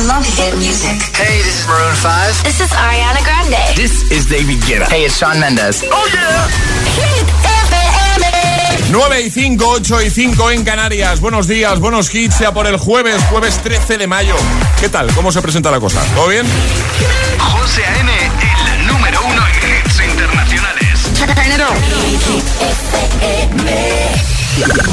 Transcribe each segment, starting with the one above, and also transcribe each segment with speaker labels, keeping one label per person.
Speaker 1: I love hit music.
Speaker 2: Hey, this is Maroon 5.
Speaker 1: This is Ariana Grande.
Speaker 2: This is David Guetta. Hey, it's Shawn Mendes.
Speaker 1: Oh yeah. Hit FM.
Speaker 3: 9 y 5, 8 y 5 en Canarias. Buenos días, buenos hits, sea por el jueves, jueves 13 de mayo. ¿Qué tal? ¿Cómo se presenta la cosa? ¿Todo bien?
Speaker 4: José A.M., el número uno en hits internacionales.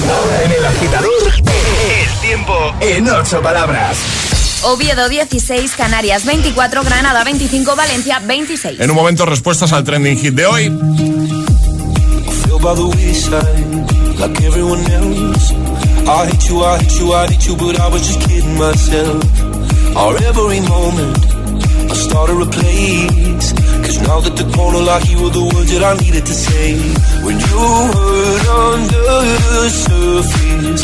Speaker 5: Ahora en el agitador,
Speaker 4: El tiempo
Speaker 5: en ocho palabras.
Speaker 6: Oviedo 16, Canarias 24, Granada 25, Valencia 26.
Speaker 3: En un momento, respuestas al trending hit de hoy.
Speaker 7: feel by the wayside, like everyone else. I hate you, I hate you, I hate you, but I was just kidding myself. Our every moment, I started a place. Cause now that the corner lock, you were the words that I needed to say. When you hurt under the surface,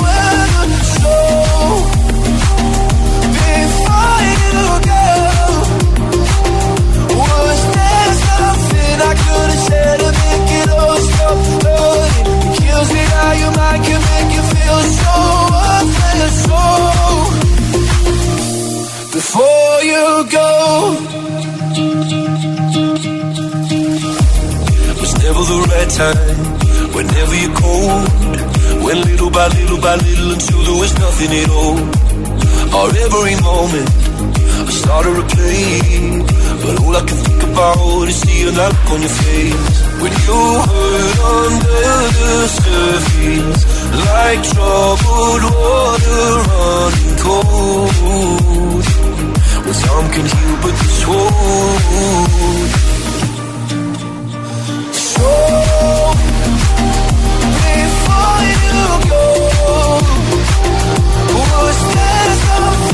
Speaker 7: make it stop? It kills me how your mind can make you feel so before you go. was never the right time. Whenever you're cold, went little by little by little until there was nothing at all. Or every moment, Started to play, but all I can think about is seeing that look on your face when you hurt under the surface, like troubled water running cold. Well, some can heal, but this won't. So, before you go, was there something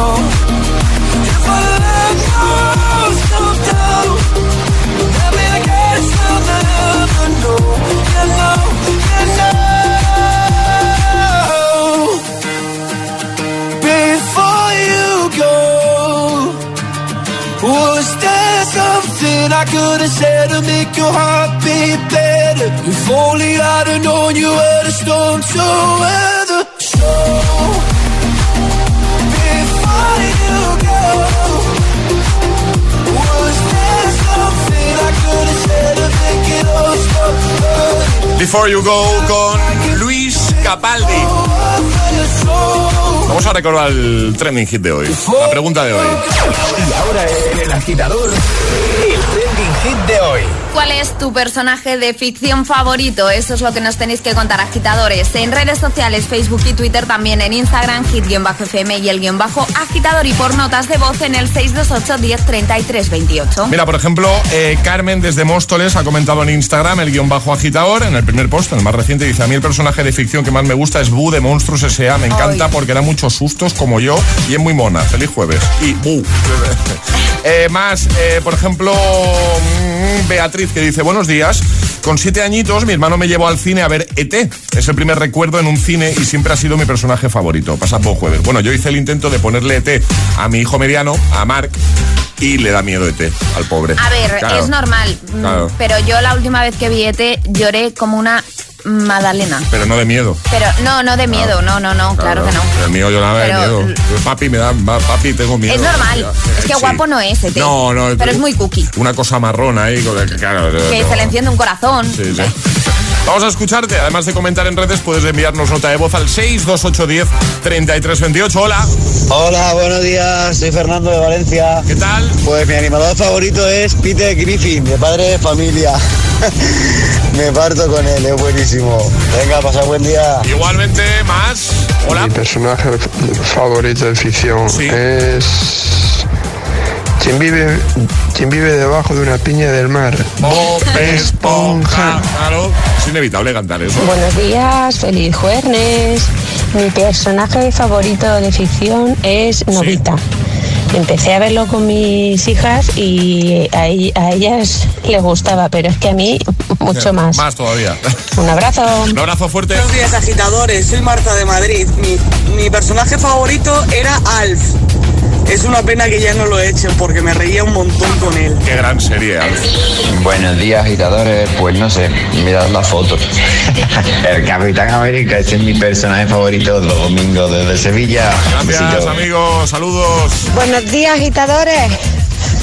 Speaker 7: If I we'll never know. Before you go, was there something I could have said to make your heart beat better? If only I'd have known you were the storm to weather. Before You Go
Speaker 3: con Luis Capaldi. Vamos a recordar el trending hit de hoy. La pregunta de hoy.
Speaker 5: Y ahora el agitador, el hit de hoy.
Speaker 6: ¿Cuál es tu personaje de ficción favorito? Eso es lo que nos tenéis que contar, agitadores. En redes sociales, Facebook y Twitter, también en Instagram, hit-fm y el guion bajo agitador y por notas de voz en el 628 10 33 28.
Speaker 3: Mira, por ejemplo, eh, Carmen desde Móstoles ha comentado en Instagram el guion bajo agitador. En el primer post, en el más reciente, dice: A mí el personaje de ficción que más me gusta es Boo de Monstruos S.A. Me encanta porque da muchos sustos como yo y es muy mona. Feliz jueves. Y Boo. Eh, más, eh, por ejemplo, Beatriz que dice: Buenos días. Con siete añitos, mi hermano me llevó al cine a ver ET. Es el primer recuerdo en un cine y siempre ha sido mi personaje favorito. Pasa por jueves. Bueno, yo hice el intento de ponerle ET a mi hijo mediano, a Mark, y le da miedo ET al pobre.
Speaker 6: A ver,
Speaker 3: Claro.
Speaker 6: es normal, mm,
Speaker 3: Claro.
Speaker 6: pero yo la última vez que vi ET lloré como una Madalena.
Speaker 3: Pero no de miedo.
Speaker 6: Pero no, no de miedo, no, no, no, claro, que no.
Speaker 3: El mío lloraba de miedo. Papi, me da, papi, tengo miedo.
Speaker 6: Es normal.
Speaker 3: Ya,
Speaker 6: Es que
Speaker 3: sí.
Speaker 6: guapo no es, ET.
Speaker 3: No, no.
Speaker 6: Pero es muy cookie.
Speaker 3: Una cosa marrón ahí. Claro,
Speaker 6: Que
Speaker 3: no.
Speaker 6: se le enciende un corazón.
Speaker 3: Sí, sí. Vamos a escucharte. Además de comentar en redes, puedes enviarnos nota de voz al 62810 3328. Hola.
Speaker 8: Hola, buenos días. Soy Fernando de Valencia.
Speaker 3: ¿Qué tal?
Speaker 8: Pues mi animador favorito es Peter Griffin, de padre de familia. Me parto con él, es buenísimo. Venga, pasa buen día.
Speaker 3: Igualmente, más. Hola.
Speaker 9: Mi personaje favorito de ficción
Speaker 3: Sí.
Speaker 9: es. Quien vive, quien vive debajo de una piña del mar.
Speaker 3: Bob Esponja. Claro, es inevitable cantar eso.
Speaker 10: Buenos días, feliz jueves. Mi personaje favorito de ficción es Novita. Empecé a verlo con mis hijas y a, a ellas les gustaba, pero es que a mí mucho más.
Speaker 3: Más todavía.
Speaker 10: Un abrazo.
Speaker 3: Un abrazo fuerte.
Speaker 11: Buenos días, agitadores. Soy Marta de Madrid. Mi, mi personaje favorito era Alf. Es una pena que ya no lo echen porque me reía un montón con él.
Speaker 3: Qué gran serie.
Speaker 12: Buenos días, agitadores. Pues no sé, mirad la foto. El Capitán América ese es mi personaje favorito los domingos desde Sevilla.
Speaker 3: Gracias, amigos. Saludos.
Speaker 10: Buenos días, agitadores.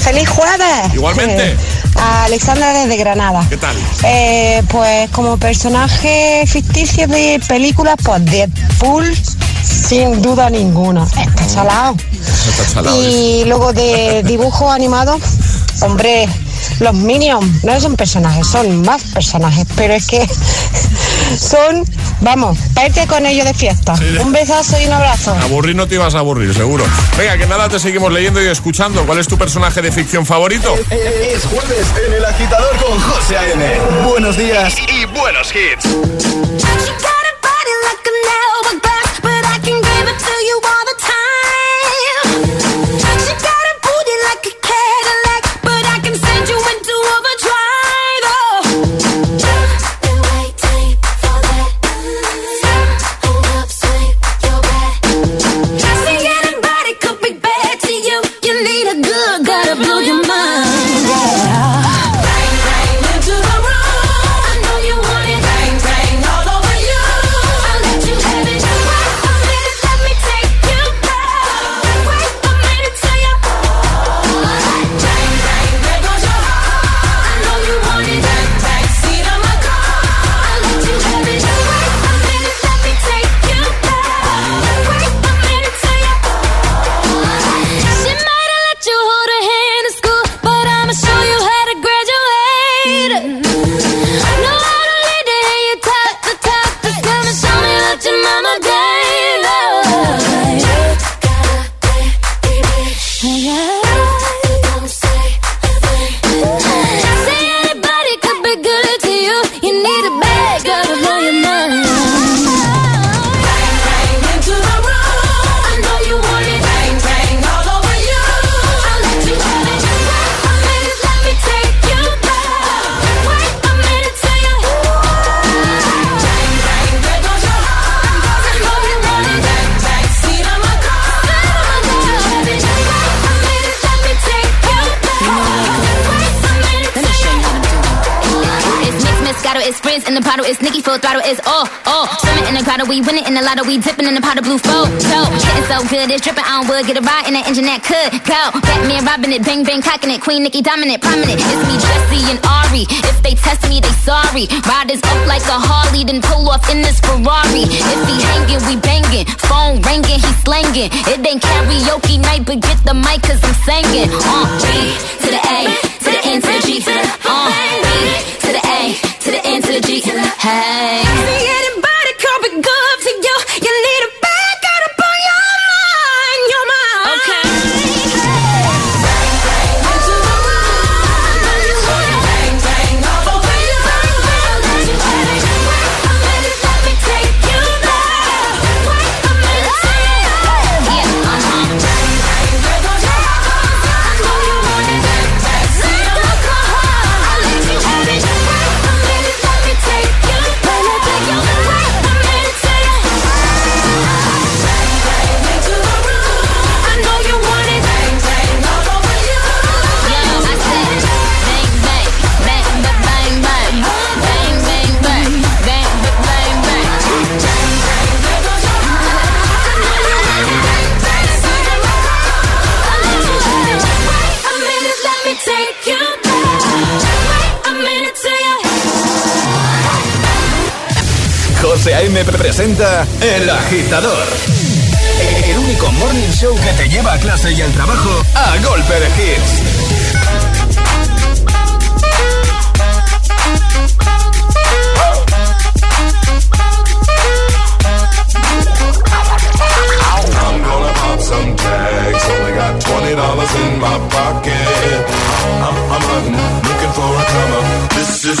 Speaker 10: ¡Feliz jueves!
Speaker 3: Igualmente.
Speaker 10: Alexandra desde Granada.
Speaker 3: ¿Qué tal?
Speaker 10: Eh, pues como personaje ficticio de películas, pues Deadpool, sin duda ninguna. Está salado.
Speaker 3: Está salado.
Speaker 10: Y luego de dibujo animado, hombre, los Minions no son personajes, son más personajes, pero es que son, vamos, para irte con ellos de fiesta.
Speaker 3: Sí.
Speaker 10: Un besazo y un abrazo.
Speaker 3: Aburrir no te ibas a aburrir, seguro. Venga, que nada, te seguimos leyendo y escuchando. ¿Cuál es tu personaje de ficción favorito?
Speaker 5: Es jueves en el agitador con José A.M. Buenos días.
Speaker 13: Y buenos hits.
Speaker 1: You all the
Speaker 14: wood, get a ride in that engine that could go. Batman robbing it, bang bang cocking it, Queen Nicki dominant, prominent. It's me, Jesse and Ari. If they test me, they sorry. Riders up like a Harley, then pull off in this Ferrari. If he hanging, we banging. Phone ringing, he slanging. It ain't karaoke night, but get the mic, cause I'm singing. Uh, B to the A, to the N to the G. Uh, B to the A, to the N to the G. Hey.
Speaker 5: Presenta El Agitador. El único morning show que te lleva a clase y al trabajo a golpe de hits.
Speaker 15: Some tags. Only got twenty in my pocket. I'm, I'm looking for a come up. This is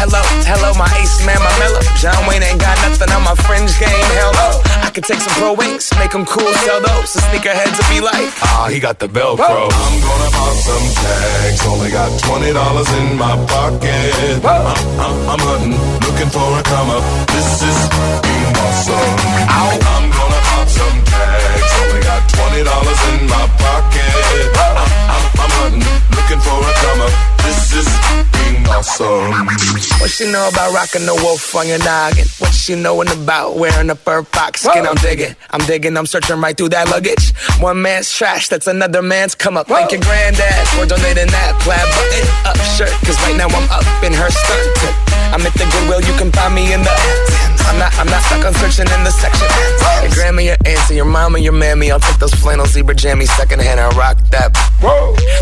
Speaker 16: Hello, hello, my ace man, my mellow. John Wayne ain't got nothing on my fringe game. Hell no. I could take some pro wings, make them cool, sell those. The sneakerheads will be like, ah, he got the Velcro.
Speaker 15: I'm gonna pop some tags. Only got twenty dollars in my pocket. I'm, I'm, I'm hunting, looking for a come up. This is being awesome. I'm gonna pop some tags. Only got twenty dollars in my pocket. I'm, I'm, I'm hunting, looking for a come up. This is being awesome.
Speaker 16: What she know about rocking the wolf on your noggin? What she knowin' about wearing a fur fox skin? I'm digging, I'm digging, I'm searching right through that luggage. One man's trash, that's another man's come up. Thank your granddad for donating that plaid button up shirt. Cause right now I'm up in her skirt. I'm at the Goodwill, you can find me in the. I'm not, I'm not stuck on searching in the section. Your grandma, your auntie, your mama, your mammy. I'll take those flannel zebra jammies secondhand and rock that.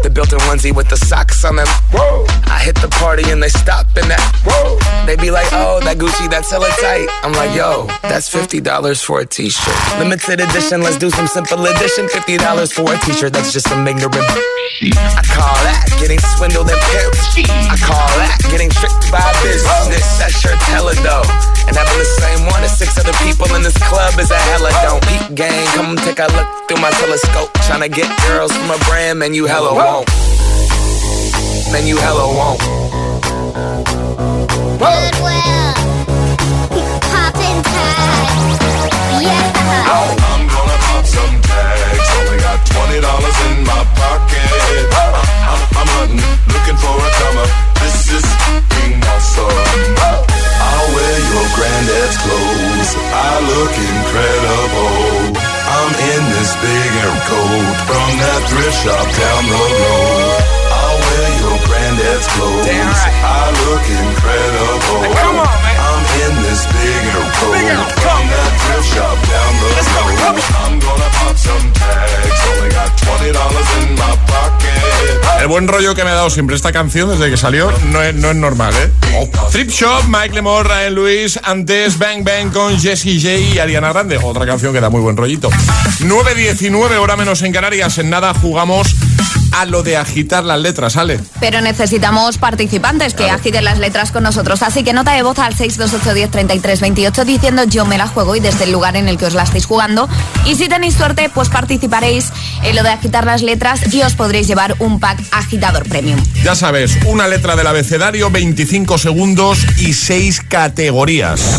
Speaker 16: The built-in onesie with the socks on them. Whoa. I hit the party and they stop in that. Whoa. They be like, oh, that Gucci, that's hella tight. I'm like, yo, that's $50 for a t-shirt. Limited edition, let's do some simple edition. $50 for a t-shirt, that's just some ignorant. I call that getting swindled and pimped. I call that getting tricked by business. That shirt's hella dope. And having the same one as six other people in this club is a hella don't. Peep gang, come take a look through my telescope. Tryna get girls from a brand, man, you hella won't. Man, you hella won't.
Speaker 1: Goodwill. Poppin' tags. Yeah.
Speaker 15: I'm gonna pop some tags. Only got twenty dollars in my pocket. Hunting, looking for a come up. This is being awesome. I'll wear your granddad's clothes. I look incredible. I'm in this big air coat from that thrift shop down the road. I'll wear your
Speaker 16: Damn right.
Speaker 15: I look incredible.
Speaker 16: come on, man.
Speaker 15: I'm in this big air coat
Speaker 16: Big air coat.
Speaker 15: from that thrift shop down the
Speaker 16: Let's go,
Speaker 15: road.
Speaker 16: come on.
Speaker 15: I'm gonna pop some tags. Only got twenty dollars in my pocket.
Speaker 3: El buen rollo que me ha dado siempre esta canción desde que salió no es, no es normal, ¿eh? Trip Shop, Mike Lemore, Ryan Lewis, antes Bang Bang con Jessie J y Ariana Grande. Otra canción que da muy buen rollito. 9.19, hora menos en Canarias. En nada jugamos a lo de agitar las letras, ¿sale?
Speaker 6: Pero necesitamos participantes que agiten las letras con nosotros. Así que nota de voz al 628103328 diciendo yo me la juego y desde el lugar en el que os la estáis jugando. Y si tenéis suerte, pues participaréis en lo de agitar las letras y os podréis llevar un pack agitador premium.
Speaker 3: Ya sabes, una letra del abecedario, 25 segundos y 6 categorías.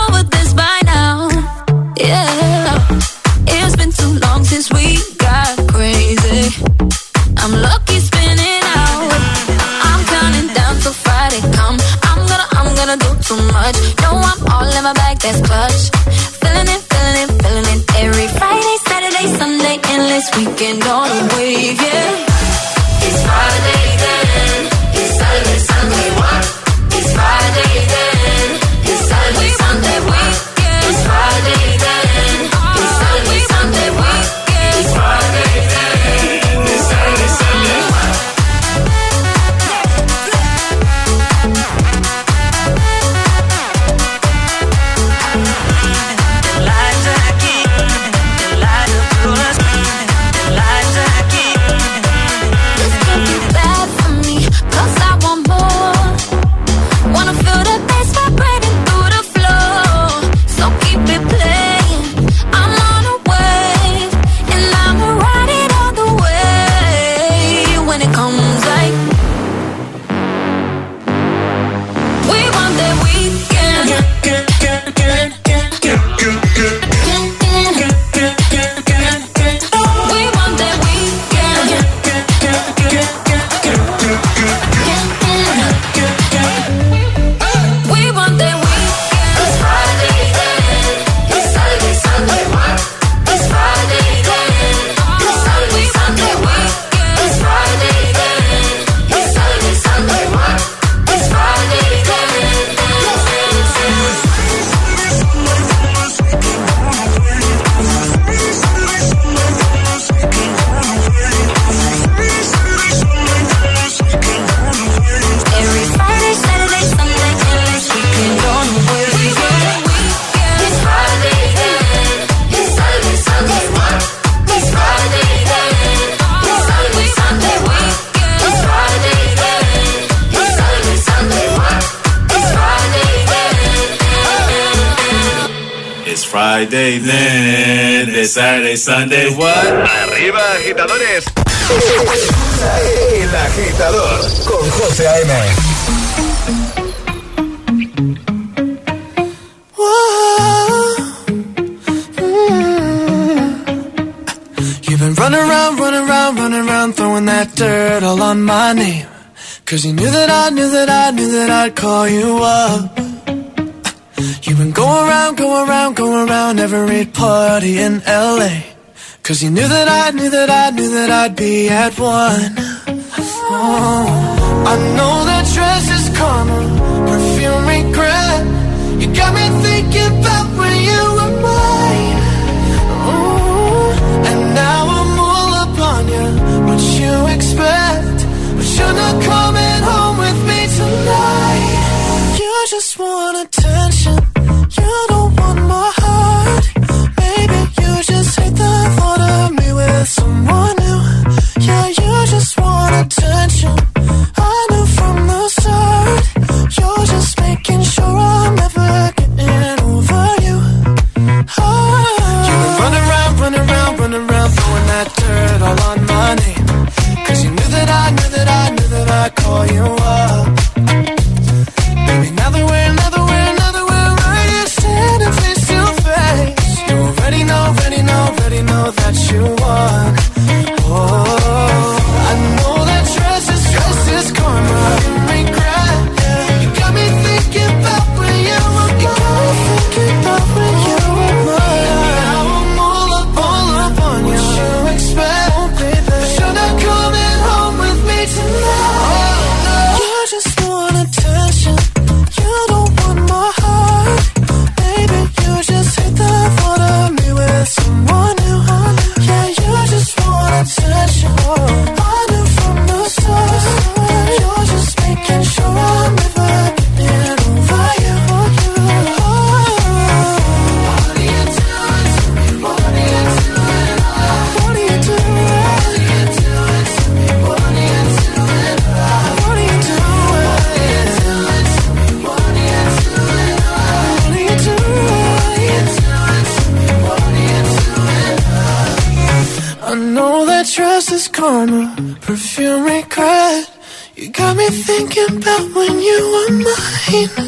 Speaker 17: that's clutch. Feeling it, feeling it, feeling it every Friday, Saturday, Sunday, endless
Speaker 18: weekend on a wave, yeah.
Speaker 7: party in LA. Cause you knew that I knew that I knew that I'd be at one. Oh, I know that dress is karma, perfume thinking about when you were mine.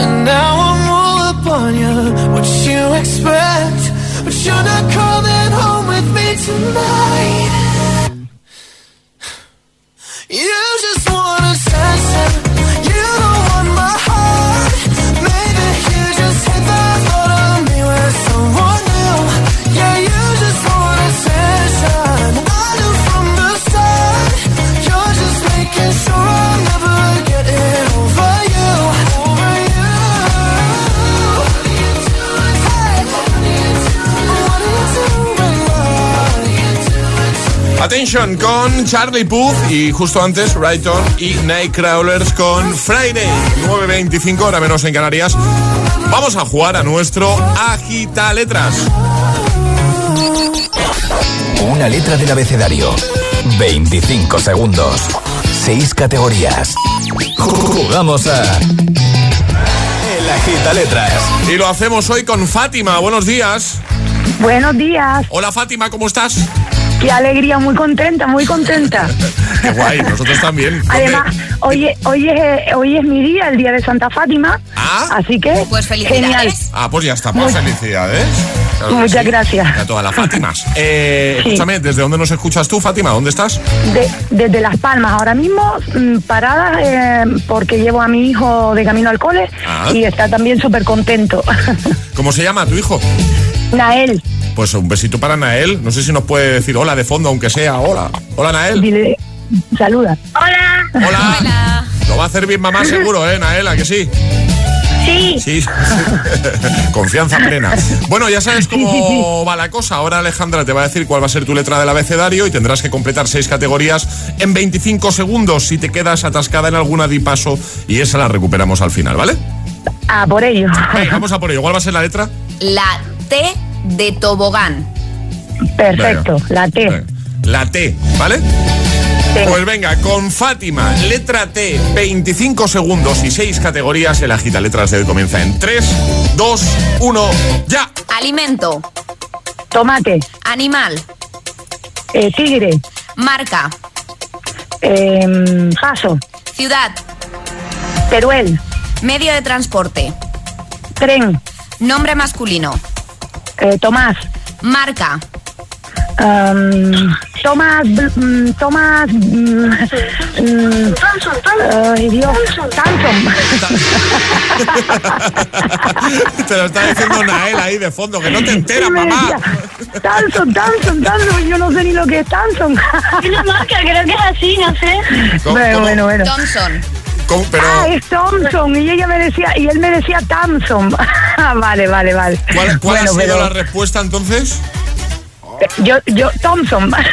Speaker 7: And now I'm all up on you. What you expect? But you're not coming home with me tonight. Attention
Speaker 3: con Charlie Puth y justo antes Brighton y Nightcrawlers con Friday. 9.25 hora menos en Canarias. Vamos a jugar a nuestro Agita Letras.
Speaker 5: Una letra del abecedario. 25 segundos. 6 categorías. Jugamos a. El Agita Letras.
Speaker 3: Y lo hacemos hoy con Fátima. Buenos días.
Speaker 19: Buenos días.
Speaker 3: Hola Fátima, ¿cómo estás?
Speaker 19: Qué alegría, muy contenta, muy contenta.
Speaker 3: Qué guay, nosotros también.
Speaker 19: Además, hoy, es- hoy, es, eh, hoy es mi día, el día de Santa Fátima. Así que,
Speaker 6: Pues
Speaker 19: genial.
Speaker 6: felicidades.
Speaker 3: Ah, pues ya está, pues felicidades. Claro
Speaker 19: Muchas
Speaker 3: sí.
Speaker 19: gracias.
Speaker 3: Y A todas las Fátimas. Eh, Escúchame, ¿desde dónde nos escuchas tú, Fátima? ¿Dónde estás?
Speaker 19: De- desde Las Palmas, ahora mismo mm, parada eh, porque llevo a mi hijo de camino al cole
Speaker 3: Ah.
Speaker 19: y está también súper contento.
Speaker 3: ¿Cómo se llama tu hijo?
Speaker 19: Nael,
Speaker 3: Pues un besito para Nael. No sé si nos puede decir hola de fondo, aunque sea. Hola. Hola, Nael.
Speaker 19: dile, saluda. Hola.
Speaker 3: Hola. Lo va a hacer bien mamá seguro, ¿eh, Nael? ¿A que sí?
Speaker 19: Sí.
Speaker 3: Sí. Confianza plena. Bueno, ya sabes cómo va la cosa. Ahora Alejandra te va a decir cuál va a ser tu letra del abecedario y tendrás que completar seis categorías en 25 segundos si te quedas atascada en alguna di paso y esa la recuperamos al final, ¿vale?
Speaker 19: Ah, por ello.
Speaker 3: Venga, vamos a por ello. ¿Cuál va a ser la letra?
Speaker 6: La T de tobogán.
Speaker 19: Perfecto, la T.
Speaker 3: La T, ¿vale? Pues venga, con Fátima, letra T, 25 segundos y 6 categorías. El agita letras de comienza en 3, 2, 1, ya.
Speaker 6: Alimento.
Speaker 19: Tomate.
Speaker 6: Animal.
Speaker 19: Eh, tigre.
Speaker 6: Marca.
Speaker 19: Eh, paso.
Speaker 6: Ciudad.
Speaker 19: Teruel.
Speaker 6: Medio de transporte.
Speaker 19: Tren.
Speaker 6: Nombre masculino.
Speaker 19: Eh, Tomás.
Speaker 6: Marca.
Speaker 19: Um, Tomás, mm, Tomás, mm, mm, ay Dios, Tanson.
Speaker 3: Te lo está diciendo Nael ahí de fondo, que no te enteras,
Speaker 19: Sí,
Speaker 3: mamá.
Speaker 19: decía, Tanson, Tanson, Tanson, yo no sé ni lo que es Tanson.
Speaker 20: Una marca, creo que es así, no sé.
Speaker 3: ¿Cómo-
Speaker 19: Bueno, bueno, bueno.
Speaker 6: Thompson.
Speaker 3: ¿Cómo? Pero,
Speaker 19: Ah, es Thompson y ella me decía, y él me decía Thompson. vale, vale, vale.
Speaker 3: ¿cuál, cuál
Speaker 19: Bueno,
Speaker 3: ha sido
Speaker 19: pero
Speaker 3: la respuesta entonces?
Speaker 19: Yo, yo, Thompson.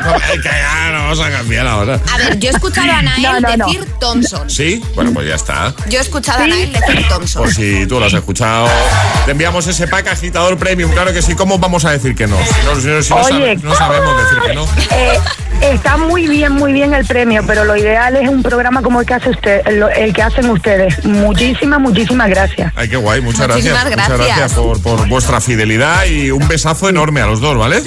Speaker 3: No, es que ya no vamos a cambiar ahora.
Speaker 6: A ver, yo he escuchado a Nael
Speaker 19: No, no, no.
Speaker 6: decir Thompson.
Speaker 3: ¿Sí? Bueno, pues ya está.
Speaker 6: Yo he escuchado a Nael decir Thompson.
Speaker 3: Pues si tú lo has escuchado, te enviamos ese pack agitador premium. Claro que sí. ¿Cómo vamos a decir que no? Si no, si no- si no
Speaker 19: Oye.
Speaker 3: sabe- no sabemos decir que no.
Speaker 19: Eh, está muy bien, muy bien el premio, pero lo ideal es un programa como el que hace usted, lo- el que hacen ustedes. Muchísimas, muchísimas gracias.
Speaker 3: Ay, qué guay. Muchas gracias.
Speaker 6: Muchísimas
Speaker 3: Muchas
Speaker 6: gracias.
Speaker 3: gracias por, por vuestra fidelidad y un besazo enorme a los dos, ¿vale?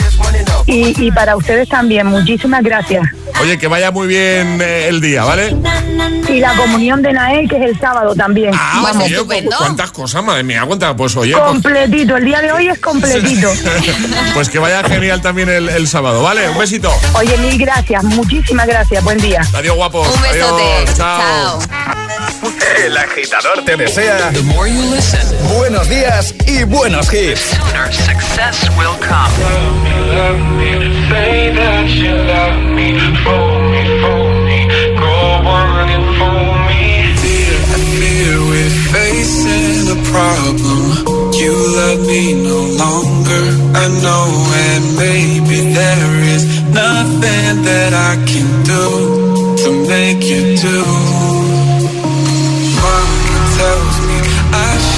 Speaker 19: Y, y para ustedes también, muchísimas gracias.
Speaker 3: Oye, que vaya muy bien eh, el día, ¿vale?
Speaker 19: Y la comunión de Nael, que es el sábado también.
Speaker 3: Ah,
Speaker 19: Vamos.
Speaker 3: cu- cuántas cosas, madre mía, cuántas. Pues oye, pues,
Speaker 19: Completito, el día de hoy es completito.
Speaker 3: pues que vaya genial también el, el sábado, ¿vale? Un besito.
Speaker 19: Oye, mil gracias, muchísimas gracias, buen día.
Speaker 3: Adiós, guapos.
Speaker 6: Un besote.
Speaker 3: Adiós, chao.
Speaker 5: El agitador te desea buenos días y buenos hits.
Speaker 2: Success will come.
Speaker 13: Say that you love me, fool me, fool me, go on and fool me. Fear, fear, we're facing a problem. You love me no longer, I know, and maybe there is nothing that I can do to make you do.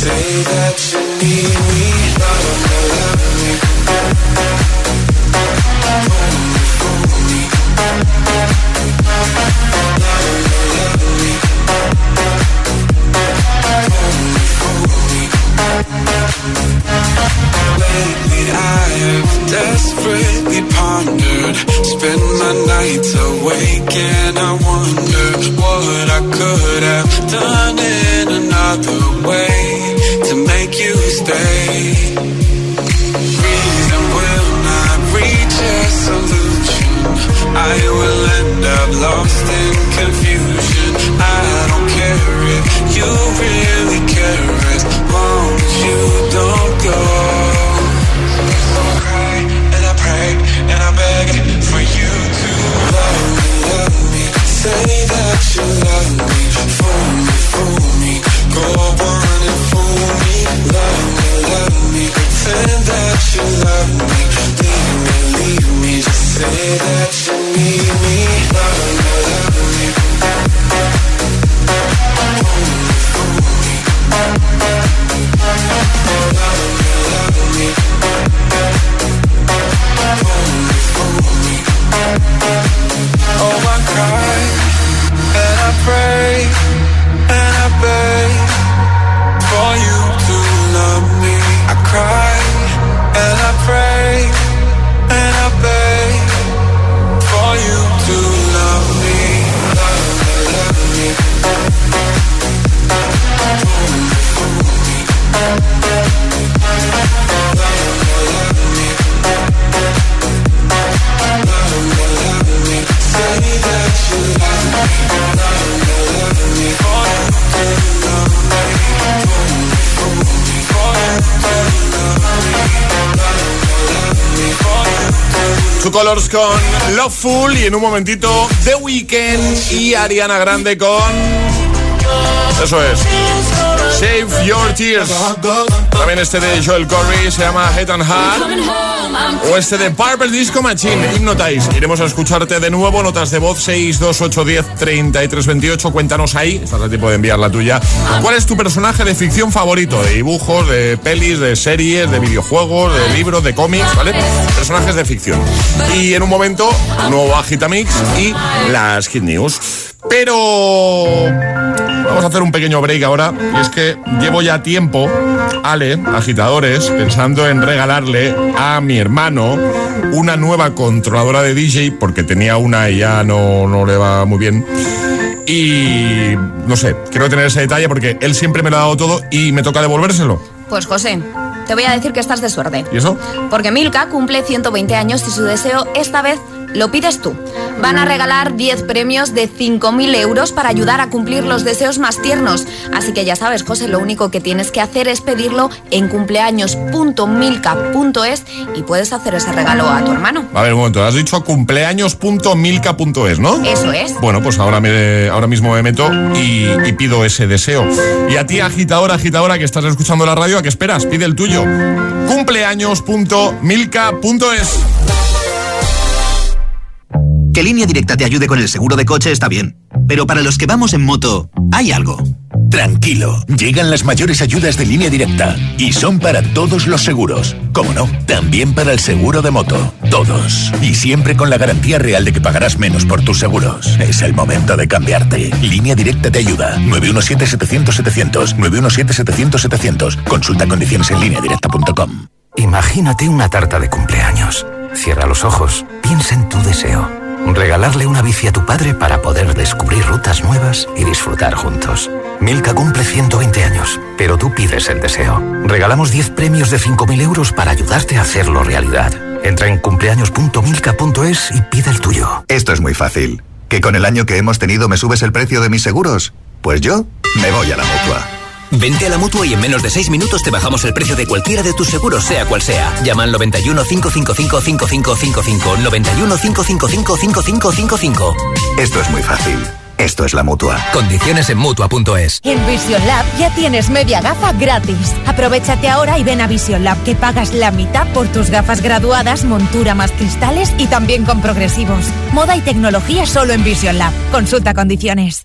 Speaker 13: say that you need me, love me, I will end up lost in confusion. I don't care if you really care as long as you don't go. So I cry and I pray and I beg for you to love me, love me. Say that you love me, fool me, fool me. Go
Speaker 3: on
Speaker 13: and fool me, love me, love me. Pretend that you love me, leave me, leave me. Just say that.
Speaker 3: Colors con Loveful y en un momentito The Weeknd y Ariana Grande con... Eso es. Save Your Tears. También este de Joel Corey se llama Head and Heart. O este de Purple Disco Machine, Hypnotize. Iremos a escucharte de nuevo. Notas de voz 62810 3328. Cuéntanos ahí. Estás a tiempo de enviar la tuya. ¿Cuál es tu personaje de ficción favorito? De dibujos, de pelis, de series, de videojuegos, de libros, de cómics, ¿vale? Personajes de ficción. Y en un momento, nuevo Agitamix y las Hit News. Pero vamos a hacer un pequeño break ahora. Y es que llevo ya tiempo, Ale, agitadores, pensando en regalarle a mi hermano una nueva controladora de DJ, porque tenía una y ya no, no le va muy bien. Y no sé, quiero tener ese detalle porque él siempre me lo ha dado todo y me toca devolvérselo.
Speaker 6: Pues José, te voy a decir que estás de suerte.
Speaker 3: ¿Y eso?
Speaker 6: Porque Milka cumple 120 años y su deseo esta vez lo pides tú. Van a regalar 10 premios de 5.000 euros para ayudar a cumplir los deseos más tiernos. Así que ya sabes, José, lo único que tienes que hacer es pedirlo en cumpleaños.milka.es y puedes hacer ese regalo a tu hermano.
Speaker 3: A ver, un momento, has dicho cumpleaños.milka.es, ¿no?
Speaker 6: Eso es.
Speaker 3: Bueno, pues ahora, me, ahora mismo me meto y, y pido ese deseo. Y a ti, agitadora, agitadora, que estás escuchando la radio, ¿a qué esperas? Pide el tuyo. cumpleaños.milka.es.
Speaker 21: Que Línea Directa te ayude con el seguro de coche está bien. Pero para los que vamos en moto, hay algo.
Speaker 22: Tranquilo, llegan las mayores ayudas de línea directa y son para todos los seguros. Como no, también para el seguro de moto. Todos. Y siempre con la garantía real de que pagarás menos por tus seguros. Es el momento de cambiarte. Línea directa te ayuda. 917-700-700. 917-700-700. Consulta condiciones en lineadirecta.com.
Speaker 23: Imagínate una tarta de cumpleaños. Cierra los ojos, piensa en tu deseo. Regalarle una bici a tu padre para poder descubrir rutas nuevas y disfrutar juntos. Milka cumple 120 años, pero tú pides el deseo. Regalamos 10 premios de 5.000 euros para ayudarte a hacerlo realidad. Entra en cumpleaños.milka.es y pide el tuyo.
Speaker 24: Esto es muy fácil. ¿Que con el año que hemos tenido me subes el precio de mis seguros? Pues yo me voy a la mutua.
Speaker 2: Vente a la mutua y en menos de 6 minutos te bajamos el precio de cualquiera de tus seguros, sea cual sea. Llama al 91 555 5555. 91 555 5555.
Speaker 24: Esto es muy fácil. Esto es la mutua.
Speaker 2: Condiciones en mutua.es.
Speaker 25: En Vision Lab ya tienes media gafa gratis. Aprovechate ahora y ven a Vision Lab que pagas la mitad por tus gafas graduadas, montura más cristales y también con progresivos. Moda y tecnología solo en Vision Lab. Consulta condiciones.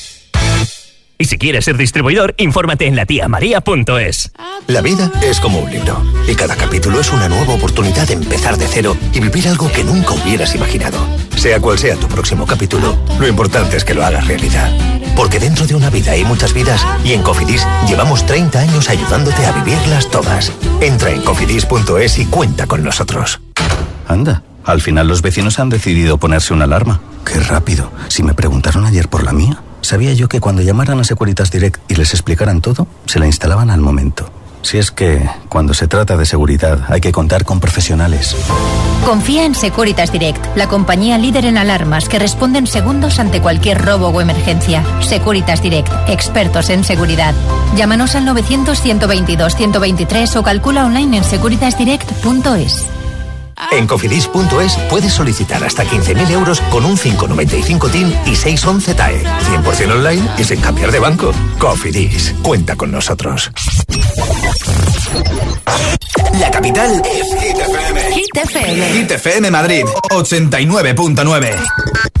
Speaker 26: Y si quieres ser distribuidor, infórmate en latiamaria.es.
Speaker 22: La vida es como un libro y cada capítulo es una nueva oportunidad de empezar de cero y vivir algo que nunca hubieras imaginado. Sea cual sea tu próximo capítulo, lo importante es que lo hagas realidad. Porque dentro de una vida hay muchas vidas y en Cofidis llevamos 30 años ayudándote a vivirlas todas. Entra en cofidis.es y cuenta con nosotros.
Speaker 27: Anda, al final los vecinos han decidido ponerse una alarma. Qué rápido. Si me preguntaron ayer por la mía, sabía yo que cuando llamaran a Securitas Direct y les explicaran todo, se la instalaban al momento. Si es que, cuando se trata de seguridad, hay que contar con profesionales.
Speaker 28: Confía en Securitas Direct, la compañía líder en alarmas que responde en segundos ante cualquier robo o emergencia. Securitas Direct, expertos en seguridad. Llámanos al 900-122-123 o calcula online en securitasdirect.es.
Speaker 22: En cofidis.es puedes solicitar hasta 15.000 euros con un 595 TIN y 611 TAE. 100% online y sin cambiar de banco. Cofidis, cuenta con nosotros.
Speaker 5: La capital es Hit FM.
Speaker 6: Hit FM.
Speaker 5: Hit FM Madrid, 89.9.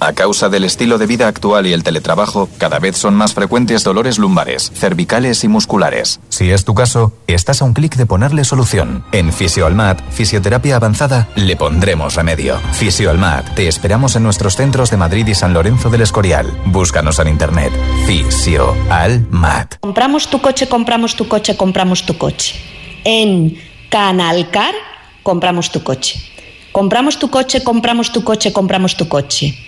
Speaker 7: A causa del estilo de vida actual y el teletrabajo, cada vez son más frecuentes dolores lumbares, cervicales y musculares. Si es tu caso, estás a un clic de ponerle solución. En Fisioalmat, Fisioterapia Avanzada, le pondremos remedio. Fisioalmat, te esperamos en nuestros centros de Madrid y San Lorenzo del Escorial. Búscanos en internet. Fisioalmat.
Speaker 29: Compramos tu coche, compramos tu coche, compramos tu coche. En Canalcar, compramos tu coche. Compramos tu coche, compramos tu coche, compramos tu coche.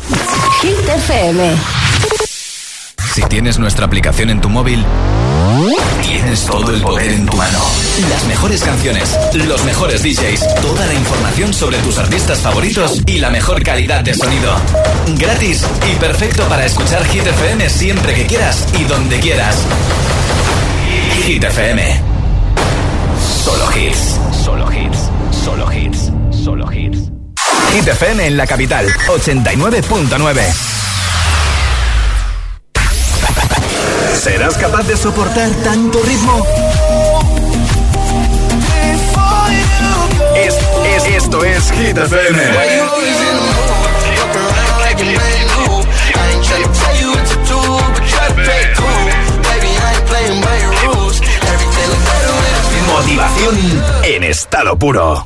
Speaker 30: Hit FM.
Speaker 7: Si tienes nuestra aplicación en tu móvil, tienes todo el poder en tu mano. Las mejores canciones, los mejores DJs, toda la información sobre tus artistas favoritos y la mejor calidad de sonido. Gratis y perfecto para escuchar Hit FM siempre que quieras y donde quieras. Hit FM. Solo hits. Solo hits. Solo hits. Solo hits. Hit FM en la capital, 89.9. ¿Serás capaz de soportar tanto ritmo? Es, es, esto es Hit FM. Motivación en estado puro.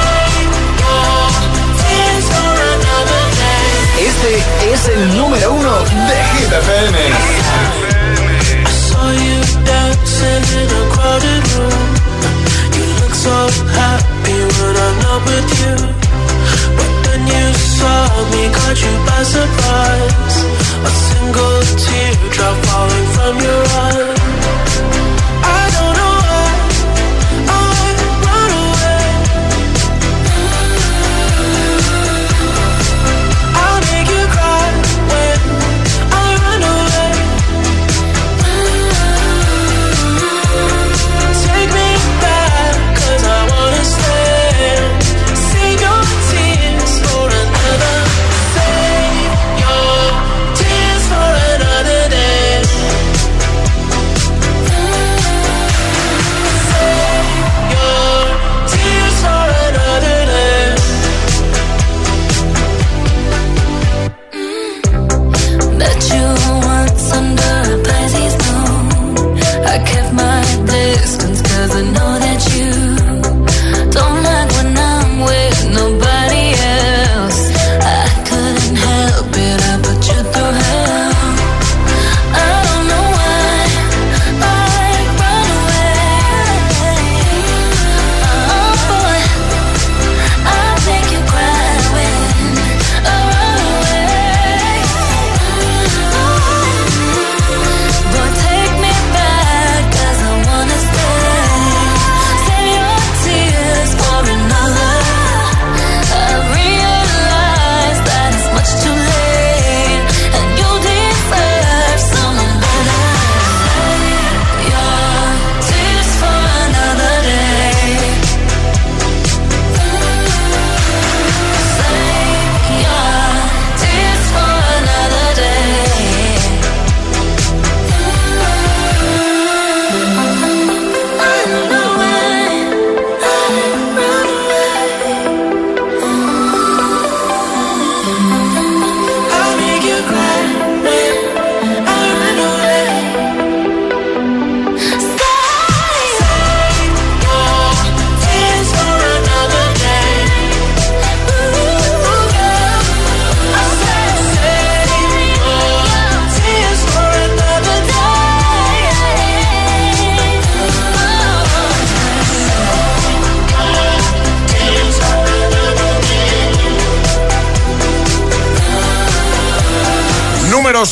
Speaker 18: Este es el número uno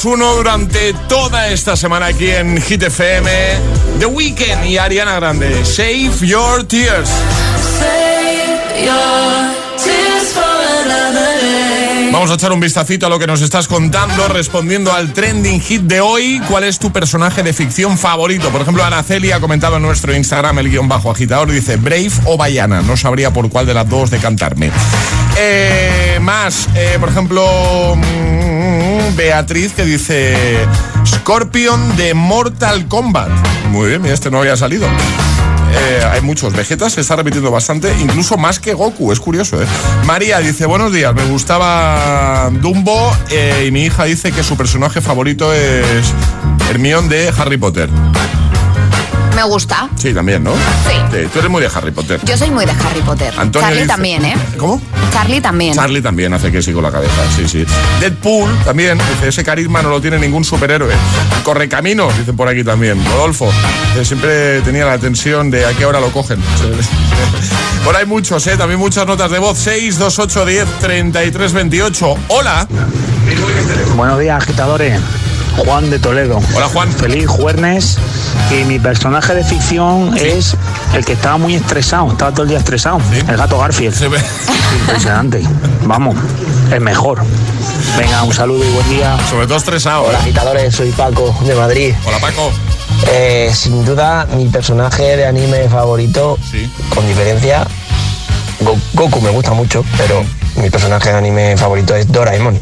Speaker 3: Uno durante toda esta semana aquí en Hit FM. The Weeknd y Ariana Grande. Save Your Tears.
Speaker 31: Save your tears for.
Speaker 3: Vamos a echar un vistacito a lo que nos estás contando, respondiendo al trending hit de hoy. ¿Cuál es tu personaje de ficción favorito? Por ejemplo, Araceli ha comentado en nuestro Instagram, el guion bajo agitador, dice Brave o Bayana. No sabría por cuál de las dos decantarme. Eh, más, eh, por ejemplo, mm, Beatriz que dice Scorpion de Mortal Kombat. Muy bien, este no había salido. Eh, hay muchos. Vegeta se está repitiendo bastante, incluso más que Goku. Es curioso, ¿eh? María dice: Buenos días, me gustaba Dumbo. eh, y mi hija dice que su personaje favorito es Hermione de Harry Potter.
Speaker 6: Me gusta.
Speaker 3: Sí, también, ¿no?
Speaker 6: Sí.
Speaker 3: Tú eres muy de Harry Potter.
Speaker 6: Yo soy muy de Harry Potter.
Speaker 3: Antonio
Speaker 6: Charlie
Speaker 3: dice-
Speaker 6: también, ¿eh?
Speaker 3: ¿Cómo?
Speaker 6: Charlie también.
Speaker 3: Charlie también hace que sí con la cabeza, sí, sí. Deadpool también, dice, ese carisma no lo tiene ningún superhéroe. Correcaminos, dicen por aquí también. Rodolfo, que siempre tenía la tensión de a qué hora lo cogen. Por ahí muchos, ¿eh? También muchas notas de voz. 6, 2, 8, 10, 33, 28. Hola.
Speaker 32: Buenos días, agitadores. Juan de Toledo.
Speaker 3: Hola, Juan.
Speaker 32: Feliz jueves. Y mi personaje de ficción es el que estaba muy estresado, estaba todo el día estresado. El gato Garfield. Impresionante. Vamos, el mejor. Venga, un saludo y buen día.
Speaker 3: Sobre todo estresado.
Speaker 32: Hola,
Speaker 33: agitadores, soy Paco de Madrid.
Speaker 3: Hola Paco.
Speaker 33: Eh, sin duda, mi personaje de anime favorito, con diferencia, Go- Goku me gusta mucho, pero mi personaje de anime favorito es Doraemon.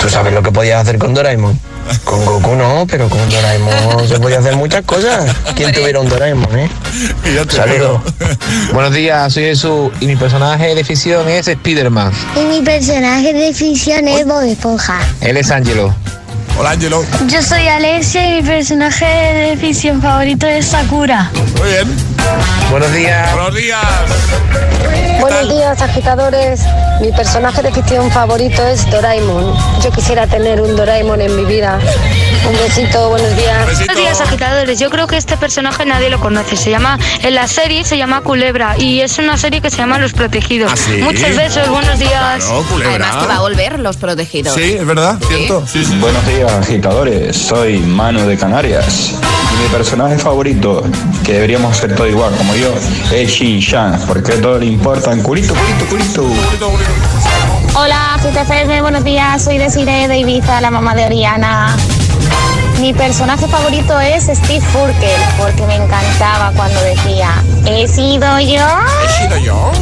Speaker 33: ¿Tú sabes lo que podías hacer con Doraemon? Con Goku no, pero con Doraemon se podía hacer muchas cosas. ¿Quién tuviera un Doraemon, eh? Saludos.
Speaker 34: Buenos días, soy Jesús y mi personaje de ficción es Spider-Man.
Speaker 35: Y mi personaje de ficción es Bob Esponja.
Speaker 34: Él es Angelo.
Speaker 3: Hola, Angelo.
Speaker 35: Yo soy Alexia y mi personaje de ficción favorito es Sakura.
Speaker 3: Muy bien.
Speaker 34: Buenos días.
Speaker 3: Buenos días.
Speaker 36: Buenos días, agitadores. Mi personaje de ficción favorito es Doraemon. Yo quisiera tener un Doraemon en mi vida. Un besito, buenos días.
Speaker 35: Buenos días, agitadores. Yo creo que este personaje nadie lo conoce. Se llama, en la serie se llama Culebra y es una serie que se llama Los Protegidos.
Speaker 3: ¿Ah, sí?
Speaker 35: Muchos besos, buenos días.
Speaker 3: Claro, culebra.
Speaker 6: Además que va a volver Los Protegidos.
Speaker 3: Sí, es verdad, cierto. Sí, sí.
Speaker 37: Buenos días, agitadores. Soy Manu de Canarias. Y mi personaje favorito, que deberíamos ser todo igual como yo, es Shin Chan, porque todo le importa en culito, culito, culito.
Speaker 35: Hola, GTFM, buenos días. Soy Desiree de Ibiza, la mamá de Oriana. Mi personaje favorito es Steve Furkel, porque me encantaba cuando decía, he sido yo.
Speaker 3: ¿He sido yo?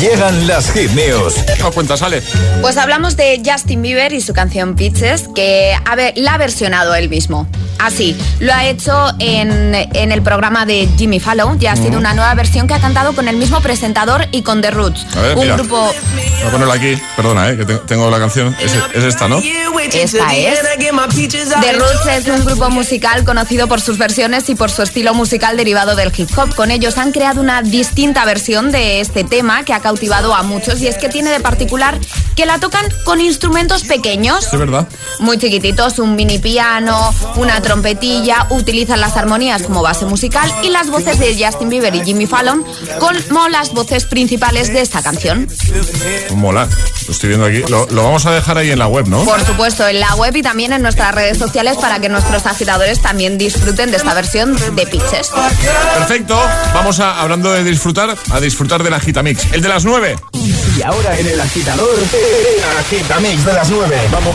Speaker 5: Llegan las hit news.
Speaker 3: ¿Qué nos cuentas, Ale?
Speaker 6: Pues hablamos de Justin Bieber y su canción Peaches, que a ver, la ha versionado él mismo. Así, lo ha hecho en, en el programa de Jimmy Fallon y ha sido una nueva versión que ha cantado con el mismo presentador y con The Roots.
Speaker 3: A ver,
Speaker 6: un
Speaker 3: mira.
Speaker 6: grupo...
Speaker 3: Voy a ponerla aquí. Perdona, eh, que te- tengo la canción. Es, es esta, ¿no?
Speaker 6: Esta es. The Roots es un grupo musical conocido por sus versiones y por su estilo musical derivado del hip hop. Con ellos han creado una distinta versión de este tema que ha cautivado a muchos y es que tiene de particular que la tocan con instrumentos pequeños.
Speaker 3: Es verdad.
Speaker 6: Muy chiquititos, un mini piano, una trompetilla, utilizan las armonías como base musical y las voces de Justin Bieber y Jimmy Fallon como las voces principales de esta canción.
Speaker 3: Mola. Lo estoy viendo aquí. Lo, lo vamos a dejar ahí en la web, ¿no?
Speaker 6: Por supuesto, en la web y también en nuestras redes sociales para que nuestros agitadores también disfruten de esta versión de Pitches.
Speaker 3: Perfecto. Vamos a, hablando de disfrutar, a disfrutar del Agitamix. El de las 9.
Speaker 5: Y ahora en el agitador, el agitamix de las 9. Vamos.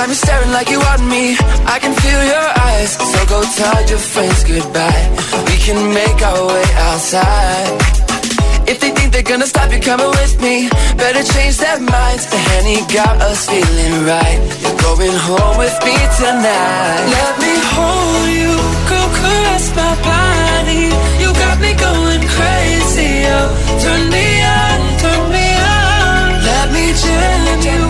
Speaker 38: time you're staring like you want me. I can feel your eyes. So go tell your friends goodbye. We can make our way outside. If they think they're gonna stop you coming with me Better change their minds. The Henny got us feeling right. You're going home with me tonight. Let me hold you. Go caress my body. You got me going crazy oh. Turn me on, turn me on. Let me jam you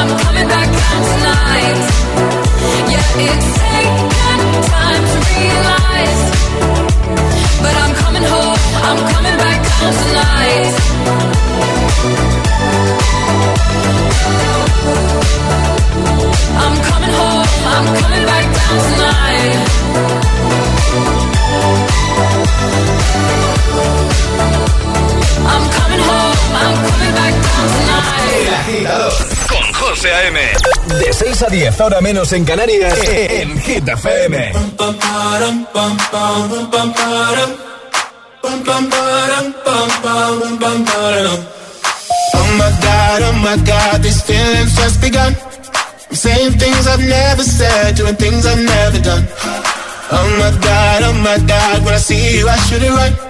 Speaker 18: I'm coming back down tonight. Yeah, it's taken time to realize.
Speaker 5: 6 a 10, ahora menos en Canarias, en Hit FM.
Speaker 38: Oh my god, oh my god, these feelings just begun. I'm saying things I've never said, doing things I've never done. Oh my god, oh my god, when I see you, I should it right.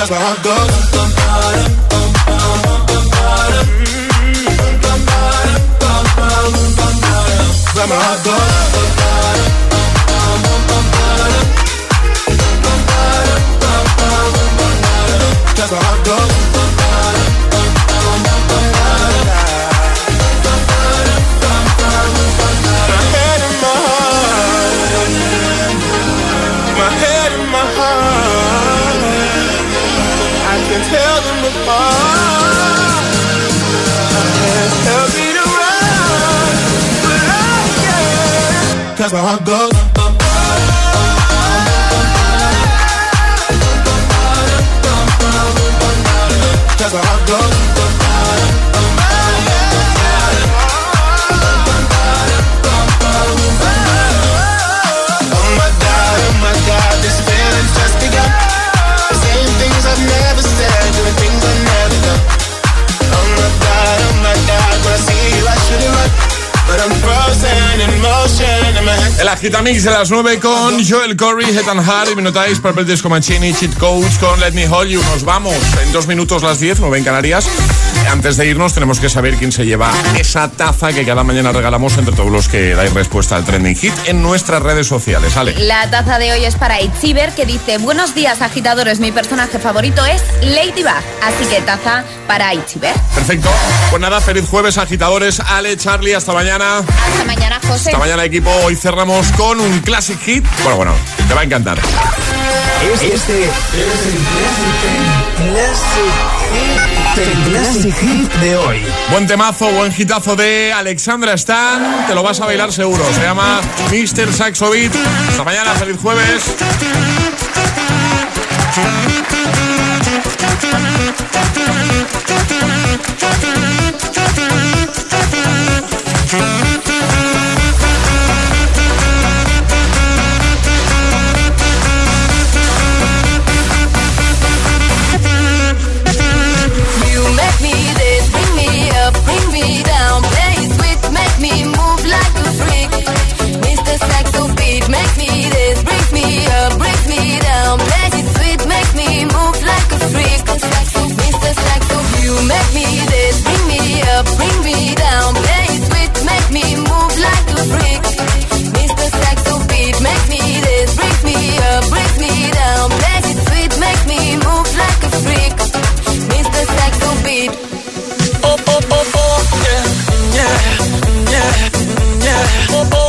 Speaker 38: That's my heart goes. Cause my heart goes.
Speaker 3: El agitamix de las 9 con Joel Corey, Head and Heart y me notáis Purple Disco Machine Cheat Coach con Let Me Hold You. Nos vamos en dos minutos las 10, 9 en Canarias. Antes de irnos tenemos que saber quién se lleva esa taza que cada mañana regalamos entre todos los que dais respuesta al trending hit en nuestras redes sociales. Ale.
Speaker 6: La taza de hoy es para Itziber que dice Buenos días agitadores, mi personaje favorito es Ladybug Así que taza para Itziber
Speaker 3: Perfecto. Pues nada, feliz jueves agitadores. Ale, Charlie, hasta mañana.
Speaker 6: Hasta mañana José
Speaker 3: Hasta mañana equipo. Hoy cerramos con un classic hit. Bueno, bueno, te va a encantar.
Speaker 5: Este es el Classic Hit de hoy.
Speaker 3: Buen temazo, buen hitazo de Alexandra Stan. Te lo vas a bailar seguro. Se llama Mr. Saxo Beat. Hasta mañana, feliz jueves.
Speaker 1: You make me this, bring me up, bring me down. Play it sweet, make me move like a freak. Mr. Saxo beat, make me this, brings me up, brings me down. Play it sweet, make me move like a freak. Mr. Saxo beat.
Speaker 38: Oh, oh, oh, oh, yeah, yeah, yeah, yeah. Oh, oh,